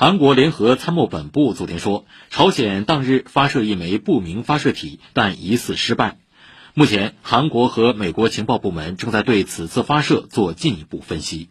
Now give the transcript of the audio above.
韩国联合参谋本部昨天说朝鲜当日发射一枚不明发射体但疑似失败。目前韩国和美国情报部门正在对此次发射做进一步分析。